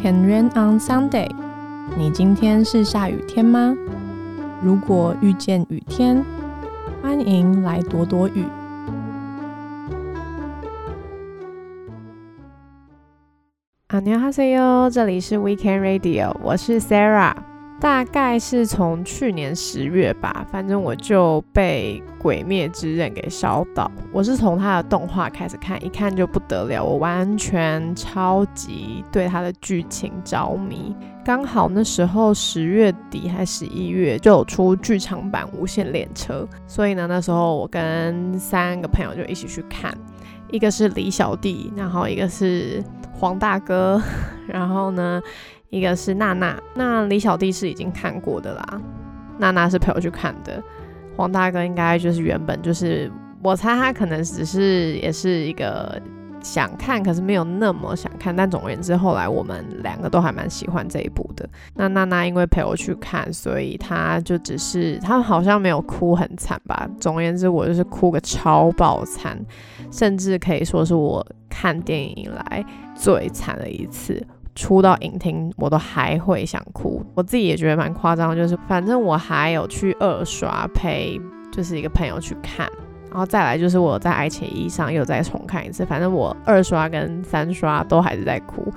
Can rain on Sunday？你今天是下雨天吗？如果遇见雨天，欢迎来躲躲雨。안녕하세요，这里是 Weekend Radio，我是 Sarah。 大概是从去年十月吧，反正我就被《鬼灭之刃》给烧到。我是从它的动画开始看，一看就不得了，我完全超级对它的剧情着迷。刚好那时候十月底还十一月就有出剧场版《无限列车》，所以呢，那时候我跟三个朋友就一起去看，一个是李小弟，然后一个是黄大哥，然后呢。一个是娜娜，那李小弟是已经看过的啦，娜娜是陪我去看的，黄大哥应该就是原本就是，我猜他可能只是也是一个想看，可是没有那么想看，但总而言之，后来我们两个都还蛮喜欢这一部的。那娜娜因为陪我去看，所以她就只是她好像没有哭很惨吧。总而言之，我就是哭个超爆惨，甚至可以说是我看电影以来最惨的一次。出到影厅，我都还会想哭。我自己也觉得蛮夸张，就是反正我还有去二刷陪，就是一个朋友去看，然后再来就是我在爱奇艺上又再重看一次。反正我二刷跟三刷都还是在哭。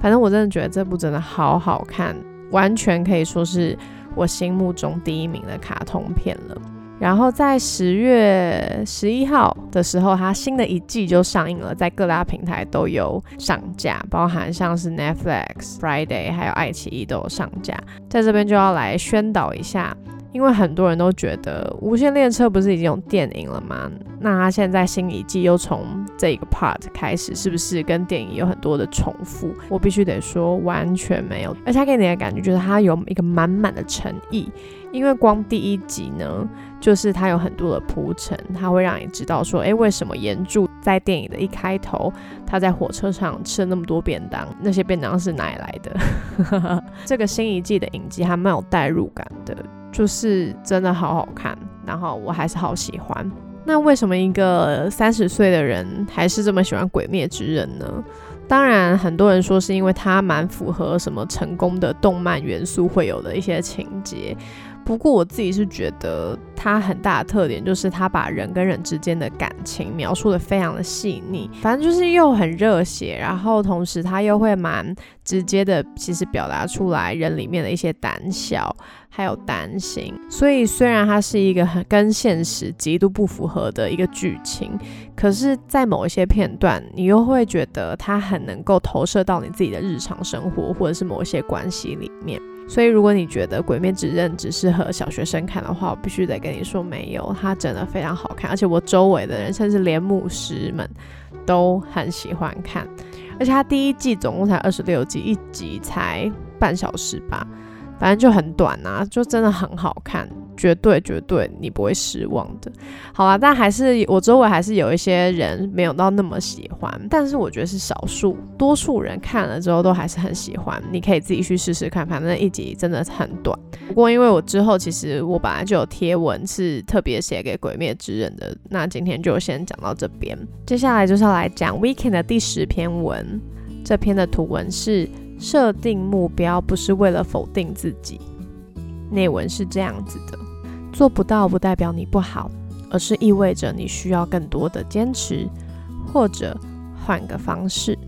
反正我真的觉得这部真的好好看，完全可以说是我心目中第一名的卡通片了。然后在十月十一号的时候，它新的一季就上映了，在各大平台都有上架，包含像是 Netflix、Friday 还有爱奇艺都有上架。在这边就要来宣导一下，因为很多人都觉得《无限列车》不是已经有电影了吗？那他现在新一季又从这个 part 开始，是不是跟电影有很多的重复？我必须得说，完全没有，而且他给你的感觉就是他有一个满满的诚意。因为光第一集呢，就是它有很多的铺陈，它会让你知道说，哎，为什么岩柱在电影的一开头，他在火车上吃了那么多便当，那些便当是哪里来的？这个新一季的影集还蛮有代入感的，就是真的好好看，然后我还是好喜欢。那为什么一个三十岁的人还是这么喜欢《鬼灭之刃》呢？当然，很多人说是因为它蛮符合什么成功的动漫元素会有的一些情节。不过我自己是觉得它很大的特点就是它把人跟人之间的感情描述的非常的细腻，反正就是又很热血，然后同时它又会蛮直接的，其实表达出来人里面的一些胆小还有担心。所以虽然它是一个很跟现实极度不符合的一个剧情，可是，在某一些片段，你又会觉得它很能够投射到你自己的日常生活或者是某一些关系里面。所以，如果你觉得《鬼灭之刃》只适合小学生看的话，我必须得跟你说，没有，它真的非常好看，而且我周围的人，甚至连牧师们都很喜欢看。而且它第一季总共才二十六集，一集才半小时吧，反正就很短啊，就真的很好看。绝对绝对，你不会失望的。好啦，但还是我周围还是有一些人没有到那么喜欢，但是我觉得是少数，多数人看了之后都还是很喜欢。你可以自己去试试看，反正一集真的很短。不过因为我之后其实我本来就有贴文是特别写给《鬼灭之刃》的，那今天就先讲到这边。接下来就是要来讲 Weekend 的第十篇文，这篇的图文是设定目标不是为了否定自己，内文是这样子的。做不到不代表你不好，而是意味着你需要更多的坚持，或者换个方式。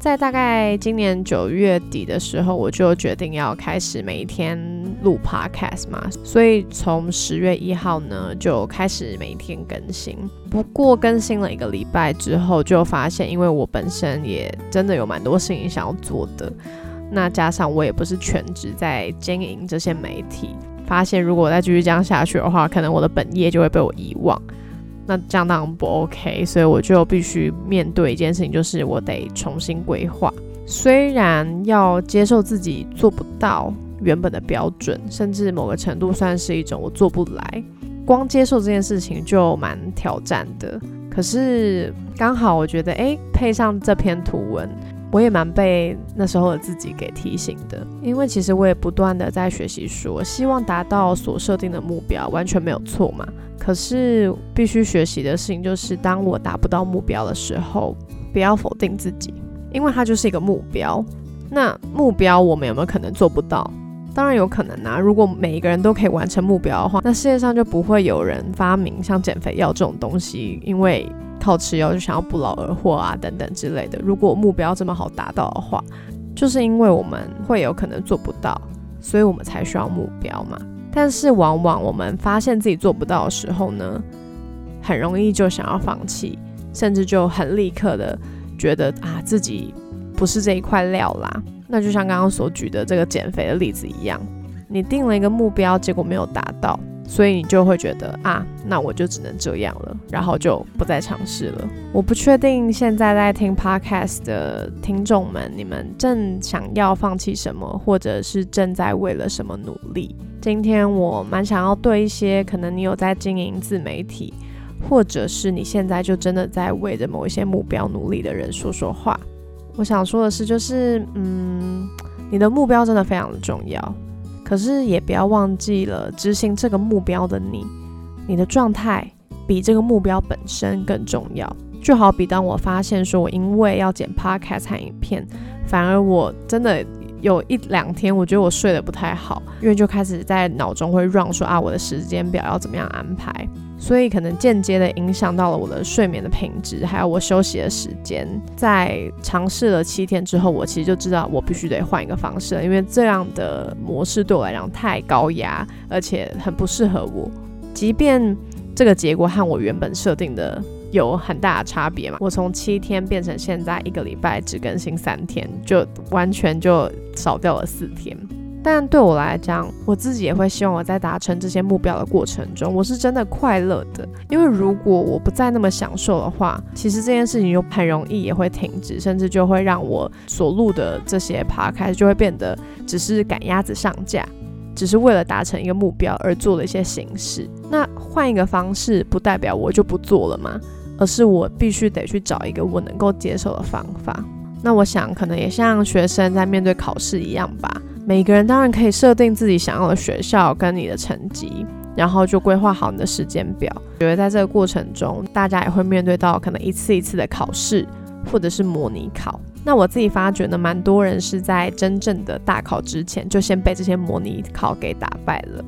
在大概今年九月底的时候，我就决定要开始每一天录 podcast 嘛，所以从十月一号呢就开始每天更新。不过更新了一个礼拜之后，就发现因为我本身也真的有蛮多事情想要做的，那加上我也不是全职在经营这些媒体。发现如果再继续这样下去的话，可能我的本业就会被我遗忘，那这样当然不 OK，所以我就必须面对一件事情，就是我得重新规划。虽然要接受自己做不到原本的标准，甚至某个程度算是一种我做不来，光接受这件事情就蛮挑战的。可是刚好我觉得，诶，配上这篇图文。我也蛮被那时候的自己给提醒的，因为其实我也不断的在学习，说希望达到所设定的目标，完全没有错嘛。可是必须学习的事情就是，当我达不到目标的时候，不要否定自己，因为它就是一个目标。那目标我们有没有可能做不到？当然有可能啊！如果每一个人都可以完成目标的话，那世界上就不会有人发明像减肥药这种东西，因为靠吃药就想要不劳而获啊等等之类的。如果目标这么好达到的话，就是因为我们会有可能做不到，所以我们才需要目标嘛。但是往往我们发现自己做不到的时候呢，很容易就想要放弃，甚至就很立刻的觉得啊自己不是这一块料啦。那就像刚刚所举的这个减肥的例子一样，你定了一个目标，结果没有达到，所以你就会觉得啊，那我就只能这样了，然后就不再尝试了。我不确定现在在听 podcast 的听众们，你们正想要放弃什么，或者是正在为了什么努力。今天我蛮想要对一些可能你有在经营自媒体，或者是你现在就真的在为着某一些目标努力的人说说话。我想说的是，就是嗯，你的目标真的非常的重要，可是也不要忘记了执行这个目标的你，你的状态比这个目标本身更重要。就好比当我发现说我因为要剪 podcast 影片，反而我真的有一两天，我觉得我睡得不太好，因为就开始在脑中会 run 说啊，我的时间表要怎么样安排。所以可能间接的影响到了我的睡眠的品质，还有我休息的时间。在尝试了七天之后，我其实就知道我必须得换一个方式了，因为这样的模式对我来讲太高压，而且很不适合我。即便这个结果和我原本设定的有很大的差别嘛，我从七天变成现在一个礼拜只更新三天，就完全就少掉了四天。但对我来讲，我自己也会希望我在达成这些目标的过程中，我是真的快乐的。因为如果我不再那么享受的话，其实这件事情就很容易也会停止，甚至就会让我所录的这些爬开就会变得只是赶鸭子上架，只是为了达成一个目标而做了一些形式。那换一个方式，不代表我就不做了吗？而是我必须得去找一个我能够接受的方法。那我想，可能也像学生在面对考试一样吧。每个人当然可以设定自己想要的学校跟你的成绩，然后就规划好你的时间表。觉得在这个过程中，大家也会面对到可能一次一次的考试，或者是模拟考。那我自己发觉呢，蛮多人是在真正的大考之前，就先被这些模拟考给打败了。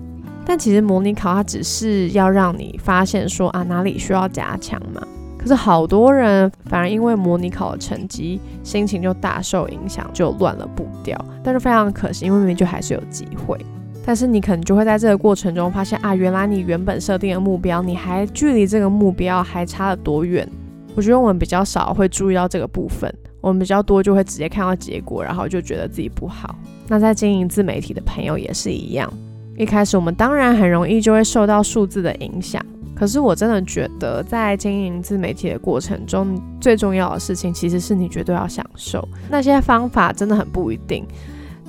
但其实模拟考它只是要让你发现说啊哪里需要加强嘛。可是好多人反而因为模拟考的成绩，心情就大受影响，就乱了步调。但是非常可惜，因为明明就还是有机会。但是你可能就会在这个过程中发现啊，原来你原本设定的目标，你还距离这个目标还差了多远？我觉得我们比较少会注意到这个部分，我们比较多就会直接看到结果，然后就觉得自己不好。那在经营自媒体的朋友也是一样，一开始我们当然很容易就会受到数字的影响。可是我真的觉得，在经营自媒体的过程中，最重要的事情其实是你绝对要享受。那些方法真的很不一定，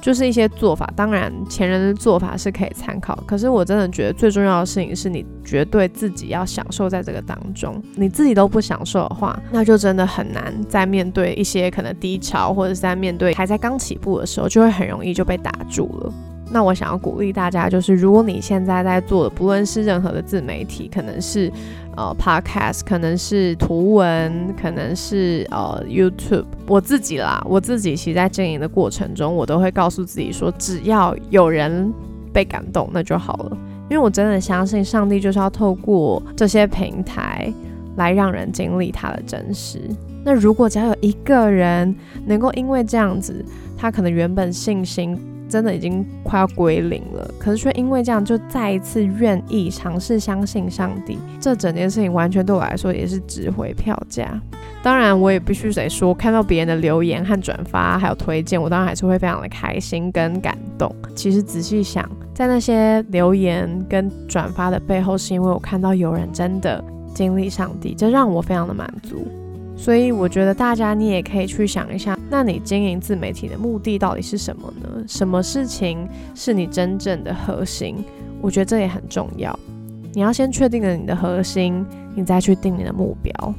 就是一些做法。当然，前人的做法是可以参考。可是我真的觉得最重要的事情是你绝对自己要享受在这个当中。你自己都不享受的话，那就真的很难在面对一些可能低潮，或者是在面对还在刚起步的时候，就会很容易就被打住了。那我想要鼓励大家，就是如果你现在在做的，不论是任何的自媒体，可能是呃 podcast，可能是图文，可能是呃 YouTube，我自己啦，我自己其实在经营的过程中，我都会告诉自己说，只要有人被感动，那就好了。因为我真的相信，上帝就是要透过这些平台来让人经历他的真实。那如果只要有一个人能够因为这样子，他可能原本信心。真的已经快要归零了，可是却因为这样，就再一次愿意尝试相信上帝。这整件事情完全对我来说也是值回票价。当然，我也必须得说，看到别人的留言和转发，还有推荐，我当然还是会非常的开心跟感动。其实仔细想，在那些留言跟转发的背后，是因为我看到有人真的经历上帝，这让我非常的满足。所以我觉得大家你也可以去想一下，那你经营自媒体的目的到底是什么呢？什么事情是你真正的核心？我觉得这也很重要。你要先确定了你的核心，你再去定你的目标。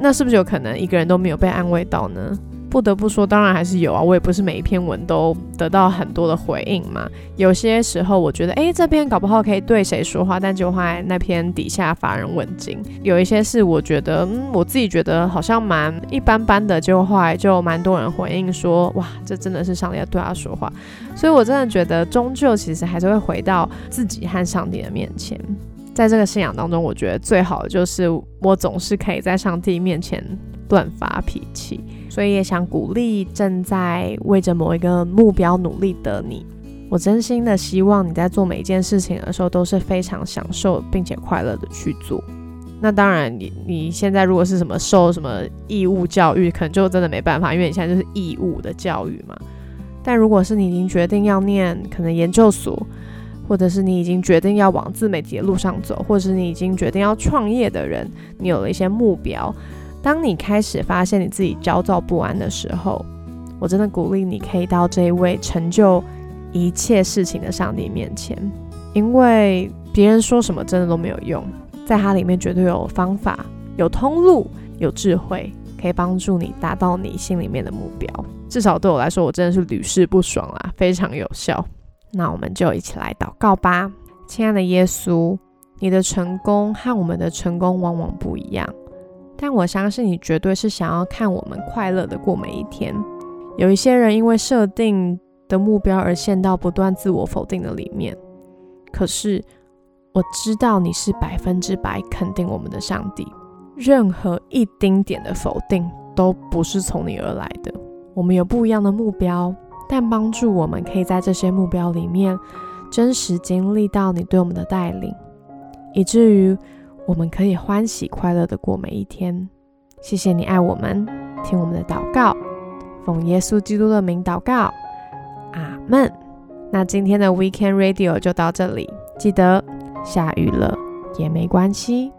那是不是有可能一个人都没有被安慰到呢？不得不说，当然还是有啊。我也不是每一篇文都得到很多的回应嘛。有些时候我觉得，哎，这篇搞不好可以对谁说话，但就在那篇底下乏人问津。有一些是我觉得，嗯，我自己觉得好像蛮一般般的，就后来就蛮多人回应说，哇，这真的是上帝要对他说话。所以我真的觉得，终究其实还是会回到自己和上帝的面前。在这个信仰当中，我觉得最好的就是我总是可以在上帝面前乱发脾气。所以也想鼓励正在为着某一个目标努力的你，我真心的希望你在做每一件事情的时候都是非常享受并且快乐的去做。那当然，你你现在如果是什么受什么义务教育，可能就真的没办法，因为你现在就是义务的教育嘛。但如果是你已经决定要念可能研究所，或者是你已经决定要往自媒体的路上走，或者是你已经决定要创业的人，你有了一些目标。当你开始发现你自己焦躁不安的时候，我真的鼓励你可以到这一位成就一切事情的上帝面前，因为别人说什么真的都没有用，在它里面绝对有方法、有通路、有智慧，可以帮助你达到你心里面的目标。至少对我来说，我真的是屡试不爽啦，非常有效。那我们就一起来祷告吧，亲爱的耶稣，你的成功和我们的成功往往不一样。但我相信你绝对是想要看我们快乐的过每一天。有一些人因为设定的目标而陷到不断自我否定的里面。可是我知道你是百分之百肯定我们的上帝，任何一丁点的否定都不是从你而来的。我们有不一样的目标，但帮助我们可以在这些目标里面真实经历到你对我们的带领，以至于。我们可以欢喜快乐的过每一天。谢谢你爱我们，听我们的祷告，奉耶稣基督的名祷告，阿门。那今天的 Weekend Radio 就到这里，记得下雨了也没关系。